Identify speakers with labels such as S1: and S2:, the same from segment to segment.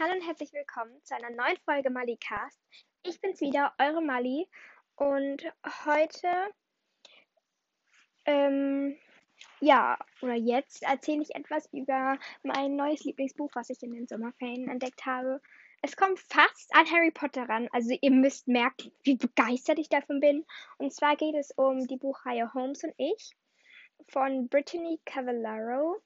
S1: Hallo und herzlich willkommen zu einer neuen Folge Malicast. Ich bin's wieder, eure Mali. Und heute, ähm, ja, oder jetzt erzähle ich etwas über mein neues Lieblingsbuch, was ich in den Sommerferien entdeckt habe. Es kommt fast an Harry Potter ran. Also ihr müsst merken, wie begeistert ich davon bin. Und zwar geht es um die Buchreihe Holmes und ich von Brittany Cavallaro.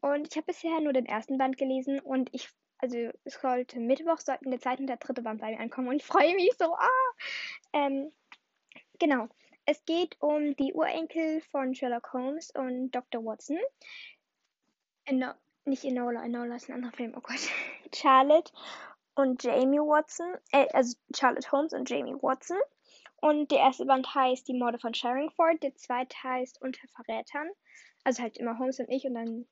S1: Und ich habe bisher nur den ersten Band gelesen und ich, also es sollte Mittwoch, sollten der zweite und der dritte Band bei mir ankommen und ich freue mich so. Ah! Ähm, genau. Es geht um die Urenkel von Sherlock Holmes und Dr. Watson. Eno nicht Enola, Enola ist ein anderer Film, oh Gott. Charlotte und Jamie Watson, äh, also Charlotte Holmes und Jamie Watson. Und der erste Band heißt Die Morde von Sharingford, der zweite heißt Unter Verrätern. Also halt immer Holmes und ich und dann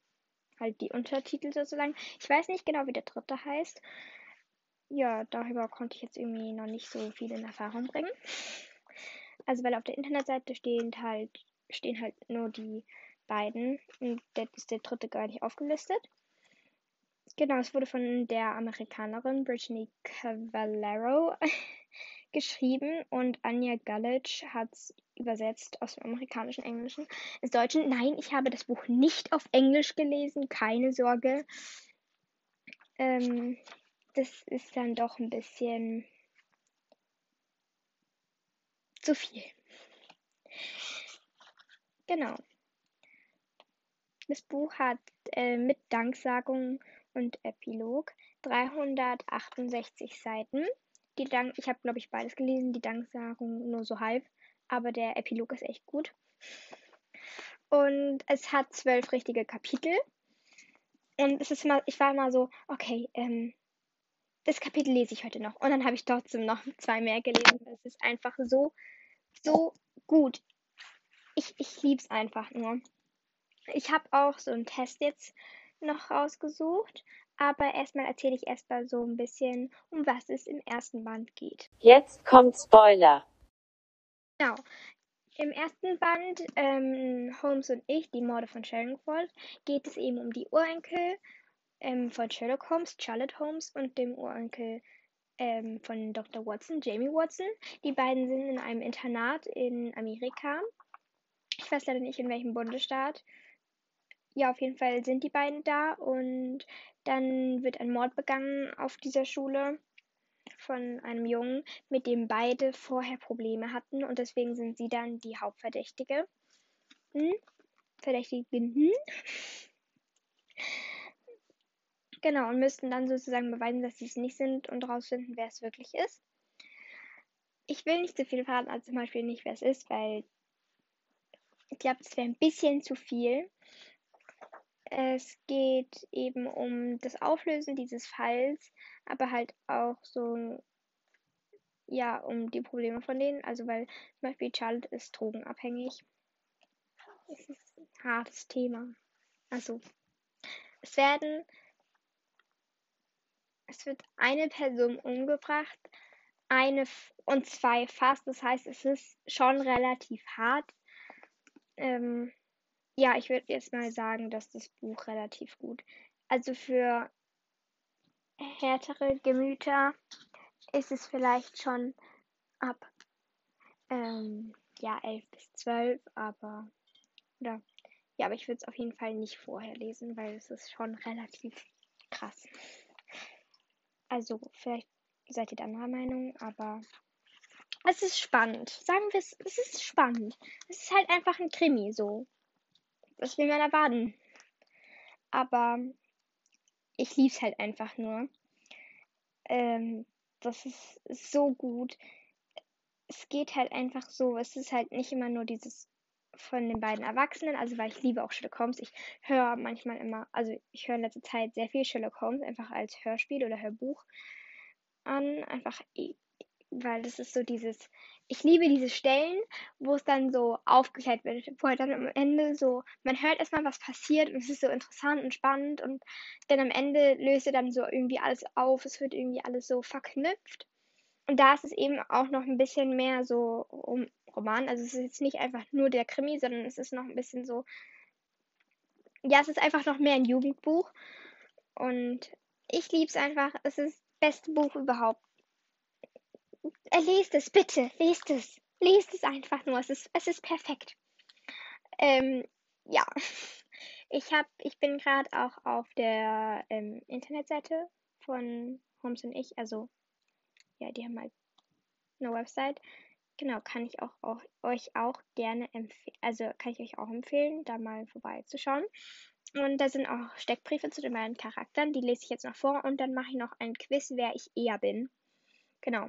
S1: halt die Untertitel sozusagen. Ich weiß nicht genau, wie der dritte heißt. Ja, darüber konnte ich jetzt irgendwie noch nicht so viel in Erfahrung bringen. Also weil auf der Internetseite stehen halt, stehen halt nur die beiden und der ist der dritte gar nicht aufgelistet. Genau, es wurde von der Amerikanerin Brittany Cavallaro geschrieben und Anja Galic hat es übersetzt aus dem amerikanischen Englischen ins Deutsche. Nein, ich habe das Buch nicht auf Englisch gelesen, keine Sorge. Ähm, das ist dann doch ein bisschen zu viel. Genau. Das Buch hat äh, mit Danksagung und Epilog 368 Seiten. Die Dank ich habe, glaube ich, beides gelesen. Die Danksagung nur so halb. Aber der Epilog ist echt gut. Und es hat zwölf richtige Kapitel. Und es ist immer, ich war immer so, okay, ähm, das Kapitel lese ich heute noch. Und dann habe ich trotzdem noch zwei mehr gelesen. Es ist einfach so, so gut. Ich, ich liebe es einfach nur. Ich habe auch so einen Test jetzt noch rausgesucht. Aber erstmal erzähle ich erstmal so ein bisschen, um was es im ersten Band geht.
S2: Jetzt kommt Spoiler.
S1: Genau. Im ersten Band, ähm, Holmes und ich, die Morde von Sherringford, geht es eben um die Urenkel ähm, von Sherlock Holmes, Charlotte Holmes und dem Urenkel ähm, von Dr. Watson, Jamie Watson. Die beiden sind in einem Internat in Amerika. Ich weiß leider nicht in welchem Bundesstaat ja, auf jeden Fall sind die beiden da und dann wird ein Mord begangen auf dieser Schule von einem Jungen, mit dem beide vorher Probleme hatten und deswegen sind sie dann die Hauptverdächtige. Hm? Verdächtigen. Hm? Genau, und müssten dann sozusagen beweisen, dass sie es nicht sind und herausfinden, wer es wirklich ist. Ich will nicht zu viel verraten, also zum Beispiel nicht, wer es ist, weil ich glaube, das wäre ein bisschen zu viel. Es geht eben um das Auflösen dieses Falls, aber halt auch so, ja, um die Probleme von denen. Also, weil zum Beispiel Charlotte ist drogenabhängig. Es ist ein hartes Thema. Also, es werden, es wird eine Person umgebracht, eine und zwei fast. Das heißt, es ist schon relativ hart. Ähm, ja, ich würde jetzt mal sagen, dass das Buch relativ gut. Also für härtere Gemüter ist es vielleicht schon ab ähm, ja 11 bis 12, aber oder ja, aber ich würde es auf jeden Fall nicht vorher lesen, weil es ist schon relativ krass. Also vielleicht seid ihr anderer Meinung, aber es ist spannend. Sagen wir es, es ist spannend. Es ist halt einfach ein Krimi so. Was will man erwarten? Aber ich lieb's halt einfach nur. Ähm, das ist so gut. Es geht halt einfach so. Es ist halt nicht immer nur dieses von den beiden Erwachsenen, also weil ich liebe auch Sherlock Holmes. Ich höre manchmal immer, also ich höre in letzter Zeit sehr viel Sherlock Holmes einfach als Hörspiel oder Hörbuch an, einfach weil das ist so dieses, ich liebe diese Stellen, wo es dann so aufgeklärt wird, wo halt dann am Ende so, man hört erstmal, was passiert und es ist so interessant und spannend und dann am Ende löst er dann so irgendwie alles auf, es wird irgendwie alles so verknüpft. Und da ist es eben auch noch ein bisschen mehr so um Roman, also es ist jetzt nicht einfach nur der Krimi, sondern es ist noch ein bisschen so, ja, es ist einfach noch mehr ein Jugendbuch und Ich lieb's einfach. Es ist das beste Buch überhaupt. Äh, lest es, bitte. Lest es. Lest es einfach nur. Es ist, es ist perfekt. Ähm, ja. Ich hab, ich bin gerade auch auf der ähm, Internetseite von Holmes und ich. Also, ja, die haben halt eine Website. Genau, kann ich auch, auch euch auch gerne empfehlen, also kann ich euch auch empfehlen, da mal vorbeizuschauen. Und da sind auch Steckbriefe zu den beiden Charakteren, die lese ich jetzt noch vor und dann mache ich noch ein Quiz, wer ich eher bin. Genau.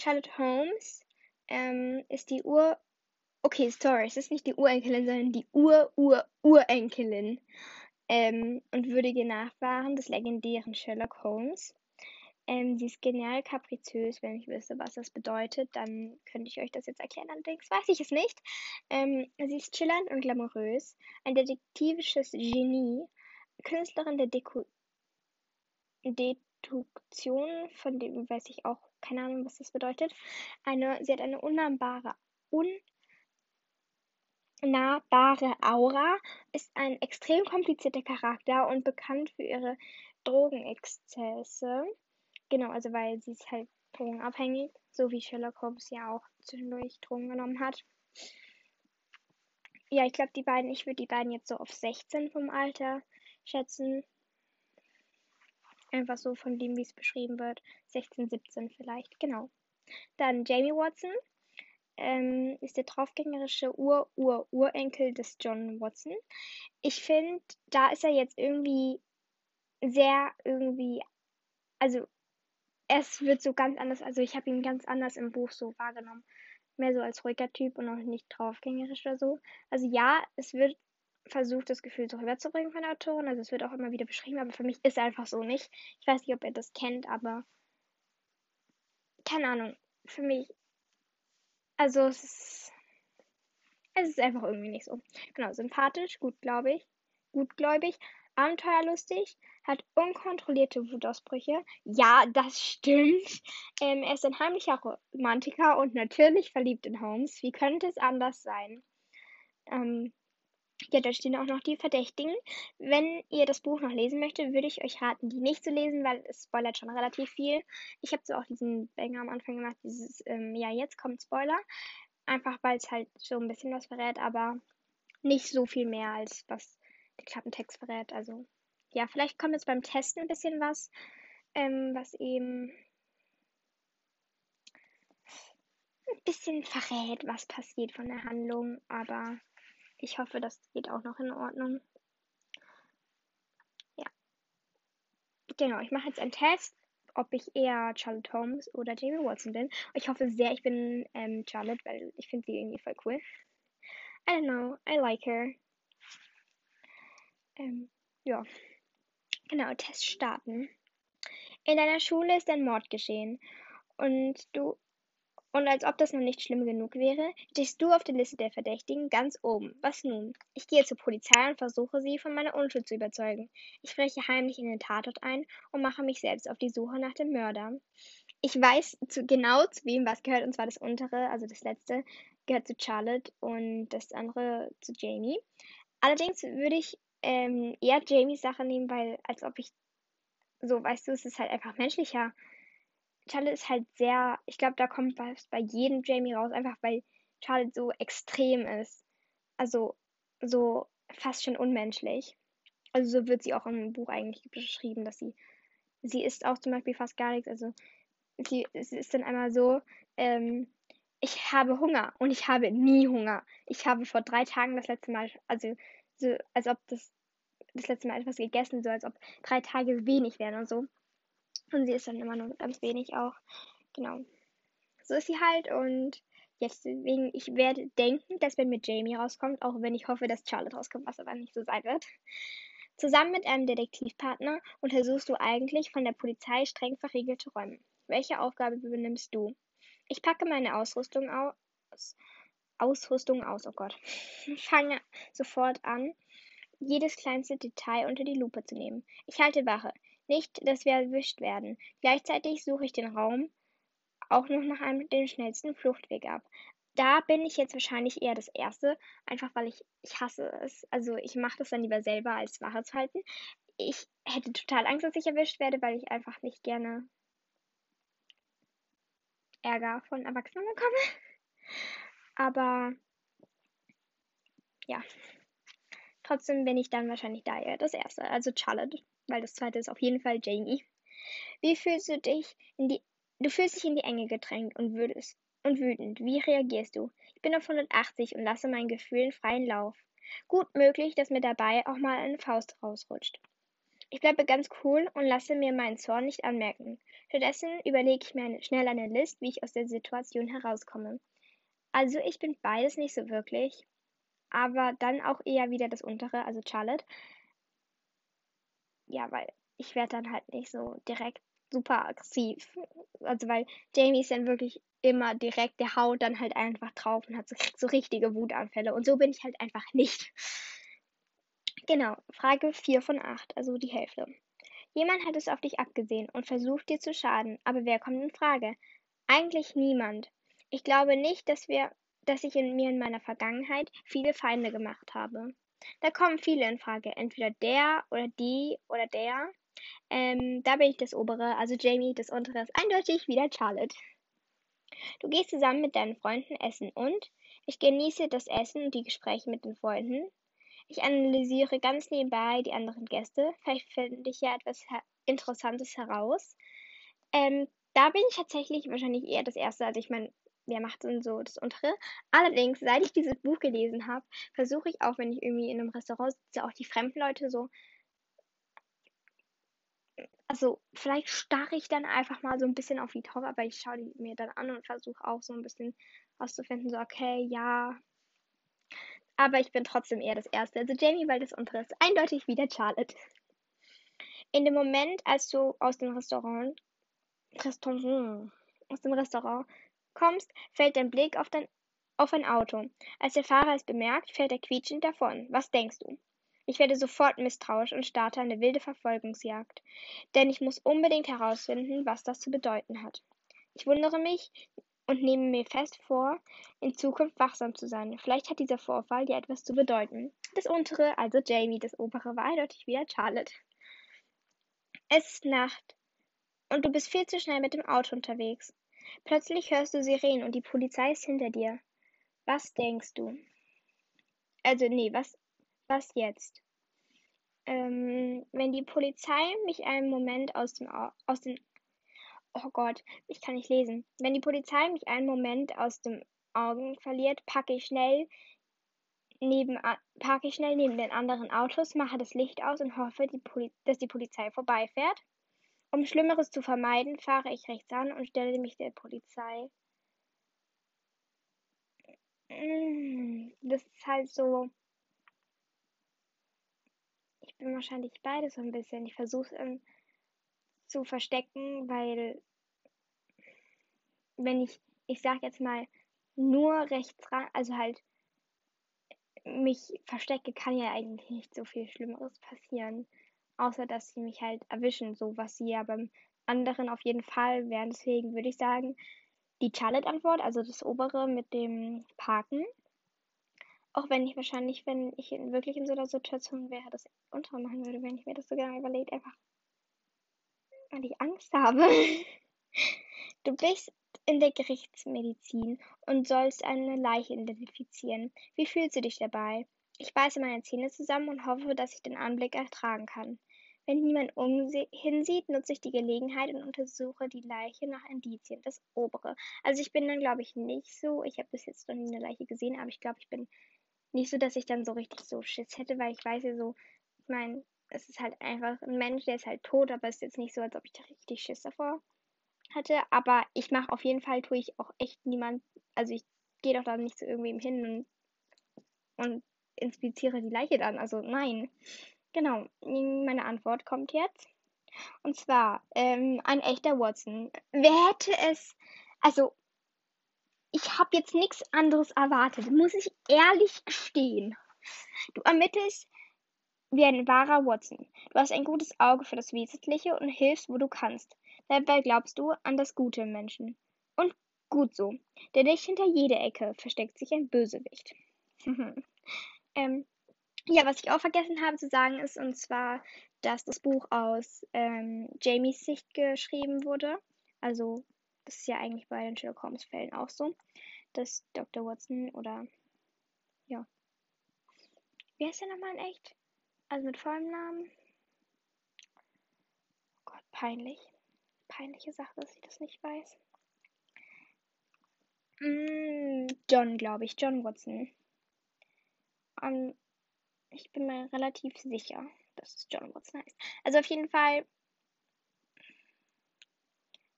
S1: Charlotte Holmes ähm, ist die Ur. Okay, sorry, es ist nicht die Urenkelin, sondern die Ur-Ur-Urenkelin ähm, und würdige Nachfahren des legendären Sherlock Holmes. Ähm, sie ist genial kapriziös. Wenn ich wüsste, was das bedeutet, dann könnte ich euch das jetzt erklären. Allerdings weiß ich es nicht. Ähm, sie ist chillernd und glamourös. Ein detektivisches Genie. Künstlerin der Deko Deduktion, von dem weiß ich auch keine Ahnung, was das bedeutet. Eine, sie hat eine unnahbare, unnahbare Aura, ist ein extrem komplizierter Charakter und bekannt für ihre Drogenexzesse. Genau, also weil sie ist halt drogenabhängig, so wie Sherlock Holmes ja auch zwischendurch Drogen genommen hat. Ja, ich glaube, die beiden, ich würde die beiden jetzt so auf 16 vom Alter schätzen. Einfach so von dem, wie es beschrieben wird. 16, 17 vielleicht, genau. Dann Jamie Watson ähm, ist der draufgängerische Ur-Ur-Urenkel des John Watson. Ich finde, da ist er jetzt irgendwie sehr irgendwie, also es wird so ganz anders, also ich habe ihn ganz anders im Buch so wahrgenommen. Mehr so als ruhiger Typ und auch nicht draufgängerisch oder so. Also ja, es wird versucht, das Gefühl so rüberzubringen von der Autorin. Also es wird auch immer wieder beschrieben, aber für mich ist es einfach so nicht. Ich weiß nicht, ob ihr das kennt, aber keine Ahnung. Für mich, also es ist, es ist einfach irgendwie nicht so. Genau, sympathisch, gut, glaube ich, gutgläubig, abenteuerlustig, hat unkontrollierte Wutausbrüche. Ja, das stimmt. Ähm, er ist ein heimlicher Romantiker und natürlich verliebt in Holmes. Wie könnte es anders sein? Ähm, ja, da stehen auch noch die Verdächtigen. Wenn ihr das Buch noch lesen möchtet, würde ich euch raten, die nicht zu lesen, weil es spoilert schon relativ viel. Ich habe so auch diesen Banger am Anfang gemacht, dieses, ähm, ja, jetzt kommt Spoiler. Einfach weil es halt so ein bisschen was verrät, aber nicht so viel mehr als was der Klappentext verrät. Also ja, vielleicht kommt jetzt beim Testen ein bisschen was, ähm, was eben ein bisschen verrät, was passiert von der Handlung, aber ich hoffe, das geht auch noch in Ordnung. Ja. Genau, ich mache jetzt einen Test, ob ich eher Charlotte Holmes oder Jamie Watson bin. Ich hoffe sehr, ich bin ähm, Charlotte, weil ich finde sie irgendwie voll cool. I don't know, I like her. Ähm, ja. Genau, Test starten. In deiner Schule ist ein Mord geschehen. Und du. Und als ob das noch nicht schlimm genug wäre, stehst du auf der Liste der Verdächtigen ganz oben. Was nun? Ich gehe zur Polizei und versuche sie von meiner Unschuld zu überzeugen. Ich spreche heimlich in den Tatort ein und mache mich selbst auf die Suche nach dem Mörder. Ich weiß zu, genau, zu wem was gehört, und zwar das untere, also das letzte, gehört zu Charlotte und das andere zu Jamie. Allerdings würde ich ähm, eher Jamies Sache nehmen, weil als ob ich so, weißt du, es ist halt einfach menschlicher. Charlotte ist halt sehr, ich glaube, da kommt was bei jedem Jamie raus, einfach weil Charlotte so extrem ist. Also so fast schon unmenschlich. Also so wird sie auch im Buch eigentlich beschrieben, dass sie, sie isst auch zum Beispiel fast gar nichts. Also sie, es ist dann einmal so, ähm, ich habe Hunger und ich habe nie Hunger. Ich habe vor drei Tagen das letzte Mal, also so, als ob das das letzte Mal etwas gegessen, so als ob drei Tage wenig wären und so. Und sie ist dann immer nur ganz wenig auch. Genau. So ist sie halt und jetzt deswegen, ich werde denken, dass wenn mit Jamie rauskommt, auch wenn ich hoffe, dass Charlotte rauskommt, was aber nicht so sein wird. Zusammen mit einem Detektivpartner untersuchst du eigentlich von der Polizei streng verriegelte Räume. Welche Aufgabe übernimmst du? Ich packe meine Ausrüstung aus. Ausrüstung aus, oh Gott. Fange sofort an, jedes kleinste Detail unter die Lupe zu nehmen. Ich halte Wache. Nicht, dass wir erwischt werden. Gleichzeitig suche ich den Raum auch noch nach einem den schnellsten Fluchtweg ab. Da bin ich jetzt wahrscheinlich eher das Erste, einfach weil ich, ich hasse es. Also ich mache das dann lieber selber, als Wache zu halten. Ich hätte total Angst, dass ich erwischt werde, weil ich einfach nicht gerne Ärger von Erwachsenen bekomme. Aber ja. Trotzdem bin ich dann wahrscheinlich da eher das erste, also Charlotte, weil das zweite ist auf jeden Fall Jamie. Wie fühlst du dich in die Du fühlst dich in die Enge gedrängt und würdest und wütend. Wie reagierst du? Ich bin auf 180 und lasse meinen Gefühlen freien Lauf. Gut möglich, dass mir dabei auch mal eine Faust rausrutscht. Ich bleibe ganz cool und lasse mir meinen Zorn nicht anmerken. Stattdessen überlege ich mir eine, schnell eine List, wie ich aus der Situation herauskomme. Also ich bin beides nicht so wirklich, aber dann auch eher wieder das untere, also Charlotte. Ja, weil ich werde dann halt nicht so direkt super aggressiv. Also weil Jamie ist dann wirklich immer direkt, der haut dann halt einfach drauf und hat so, so richtige Wutanfälle. Und so bin ich halt einfach nicht. Genau, Frage 4 von 8, also die Hälfte. Jemand hat es auf dich abgesehen und versucht dir zu schaden, aber wer kommt in Frage? Eigentlich niemand. Ich glaube nicht, dass wir, dass ich in mir in meiner Vergangenheit viele Feinde gemacht habe. Da kommen viele in Frage, entweder der oder die oder der. Ähm, da bin ich das obere, also Jamie, das untere ist eindeutig wieder Charlotte. Du gehst zusammen mit deinen Freunden essen und ich genieße das Essen und die Gespräche mit den Freunden. Ich analysiere ganz nebenbei die anderen Gäste. Vielleicht finde ich ja etwas Interessantes heraus. Ähm, da bin ich tatsächlich wahrscheinlich eher das Erste. Also ich meine, wer macht denn so das untere? Allerdings, seit ich dieses Buch gelesen habe, versuche ich auch, wenn ich irgendwie in einem Restaurant sitze, auch die fremden Leute so. Also vielleicht starre ich dann einfach mal so ein bisschen auf die Taufe, aber ich schaue die mir dann an und versuche auch so ein bisschen auszufinden, so okay, ja, aber ich bin trotzdem eher das Erste. Also Jamie, weil das untere ist eindeutig wieder Charlotte. In dem Moment, als du aus dem Restaurant, Restaurant, aus dem Restaurant kommst, fällt dein Blick auf, dein, auf ein Auto. Als der Fahrer es bemerkt, fährt er quietschend davon. Was denkst du? Ich werde sofort misstrauisch und starte eine wilde Verfolgungsjagd. Denn ich muss unbedingt herausfinden, was das zu bedeuten hat. Ich wundere mich, und nehme mir fest vor, in Zukunft wachsam zu sein. Vielleicht hat dieser Vorfall ja etwas zu bedeuten. Das untere, also Jamie, das obere war eindeutig wieder Charlotte. Es ist Nacht und du bist viel zu schnell mit dem Auto unterwegs. Plötzlich hörst du Sirenen und die Polizei ist hinter dir. Was denkst du? Also, nee, was, was jetzt? Ähm, wenn die Polizei mich einen Moment aus, dem, aus den Oh Gott, ich kann nicht lesen. Wenn die Polizei mich einen Moment aus den Augen verliert, packe ich schnell neben, parke ich schnell neben den anderen Autos, mache das Licht aus und hoffe, die dass die Polizei vorbeifährt. Um Schlimmeres zu vermeiden, fahre ich rechts an und stelle mich der Polizei. Mm, das ist halt so. Ich bin wahrscheinlich beides so ein bisschen. Ich versuche es zu verstecken, weil wenn ich, ich sag jetzt mal, nur rechts ran, also halt mich verstecke, kann ja eigentlich nicht so viel Schlimmeres passieren. Außer dass sie mich halt erwischen, so was sie ja beim anderen auf jeden Fall wären. Deswegen würde ich sagen, die Charlotte-Antwort, also das obere mit dem Parken. Auch wenn ich wahrscheinlich, wenn ich wirklich in so einer Situation wäre, das untere machen würde, wenn ich mir das so genau überlegt, einfach weil ich Angst habe. Du bist in der Gerichtsmedizin und sollst eine Leiche identifizieren. Wie fühlst du dich dabei? Ich beiße meine Zähne zusammen und hoffe, dass ich den Anblick ertragen kann. Wenn niemand hinsieht, nutze ich die Gelegenheit und untersuche die Leiche nach Indizien, das obere. Also ich bin dann, glaube ich, nicht so, ich habe bis jetzt noch nie eine Leiche gesehen, aber ich glaube, ich bin nicht so, dass ich dann so richtig so Schiss hätte, weil ich weiß ja so, ich meine, es ist halt einfach ein Mensch, der ist halt tot, aber es ist jetzt nicht so, als ob ich da richtig Schiss davor hatte. Aber ich mache auf jeden Fall, tue ich auch echt niemand, also ich gehe doch da nicht zu irgendwem hin und, und inspiziere die Leiche dann. Also nein. Genau, meine Antwort kommt jetzt. Und zwar, ähm, ein echter Watson. Wer hätte es, also ich habe jetzt nichts anderes erwartet, muss ich ehrlich gestehen. Du ermittelst wie ein wahrer Watson. Du hast ein gutes Auge für das Wesentliche und hilfst, wo du kannst. Dabei glaubst du an das Gute im Menschen. Und gut so, denn nicht hinter jeder Ecke versteckt sich ein Bösewicht. ähm, Ja, was ich auch vergessen habe zu sagen ist, und zwar, dass das Buch aus ähm, Jamies Sicht geschrieben wurde. Also, das ist ja eigentlich bei den Sherlock Holmes Fällen auch so, dass Dr. Watson oder, ja. Wie heißt der nochmal in echt? Also mit vollem Namen? Oh Gott, peinlich. Peinliche Sache, dass ich das nicht weiß. Mm, John, glaube ich. John Watson. Um, ich bin mir relativ sicher, dass es John Watson heißt. Also auf jeden Fall.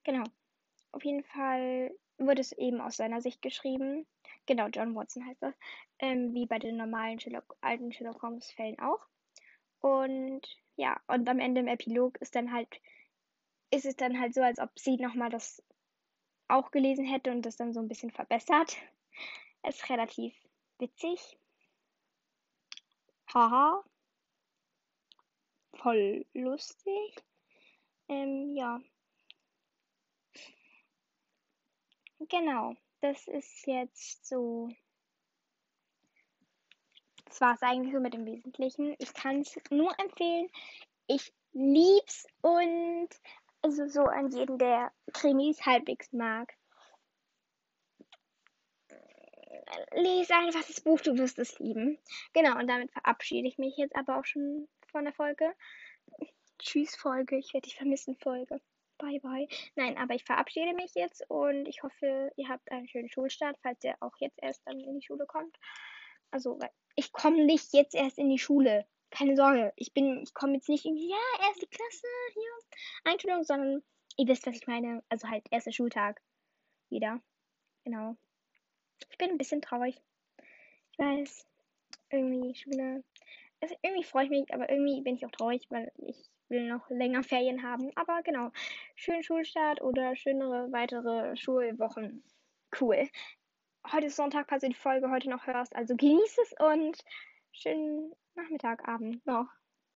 S1: Genau. Auf jeden Fall wurde es eben aus seiner Sicht geschrieben. Genau, John Watson heißt das. Ähm, wie bei den normalen Sherlock, alten Sherlock Holmes Fällen auch. Und ja, und am Ende im Epilog ist dann halt, ist es dann halt so, als ob sie nochmal das auch gelesen hätte und das dann so ein bisschen verbessert. Ist relativ witzig. Haha. Voll lustig. Ähm, ja. Genau. Das ist jetzt so. Das war es eigentlich so mit dem Wesentlichen. Ich kann es nur empfehlen. Ich lieb's und also so an jeden, der Krimis halbwegs mag. Lies einfach das Buch, du wirst es lieben. Genau, und damit verabschiede ich mich jetzt aber auch schon von der Folge. Tschüss, Folge. Ich werde dich vermissen, Folge. Bye, bye. Nein, aber ich verabschiede mich jetzt und ich hoffe, ihr habt einen schönen Schulstart, falls ihr auch jetzt erst dann in die Schule kommt. Also, ich komme nicht jetzt erst in die Schule. Keine Sorge. Ich bin, ich komme jetzt nicht irgendwie, ja, erste Klasse, hier, Einstellung, sondern ihr wisst, was ich meine. Also halt erster Schultag. Wieder. Genau. Ich bin ein bisschen traurig. Ich weiß. Irgendwie Schule. Also irgendwie freue ich mich, aber irgendwie bin ich auch traurig, weil ich will noch länger Ferien haben. Aber genau. Schönen Schulstart oder schönere weitere Schulwochen. Cool. Heute ist Sonntag, falls du die Folge heute noch hörst. Also genieß es und schönen Nachmittag, Abend noch.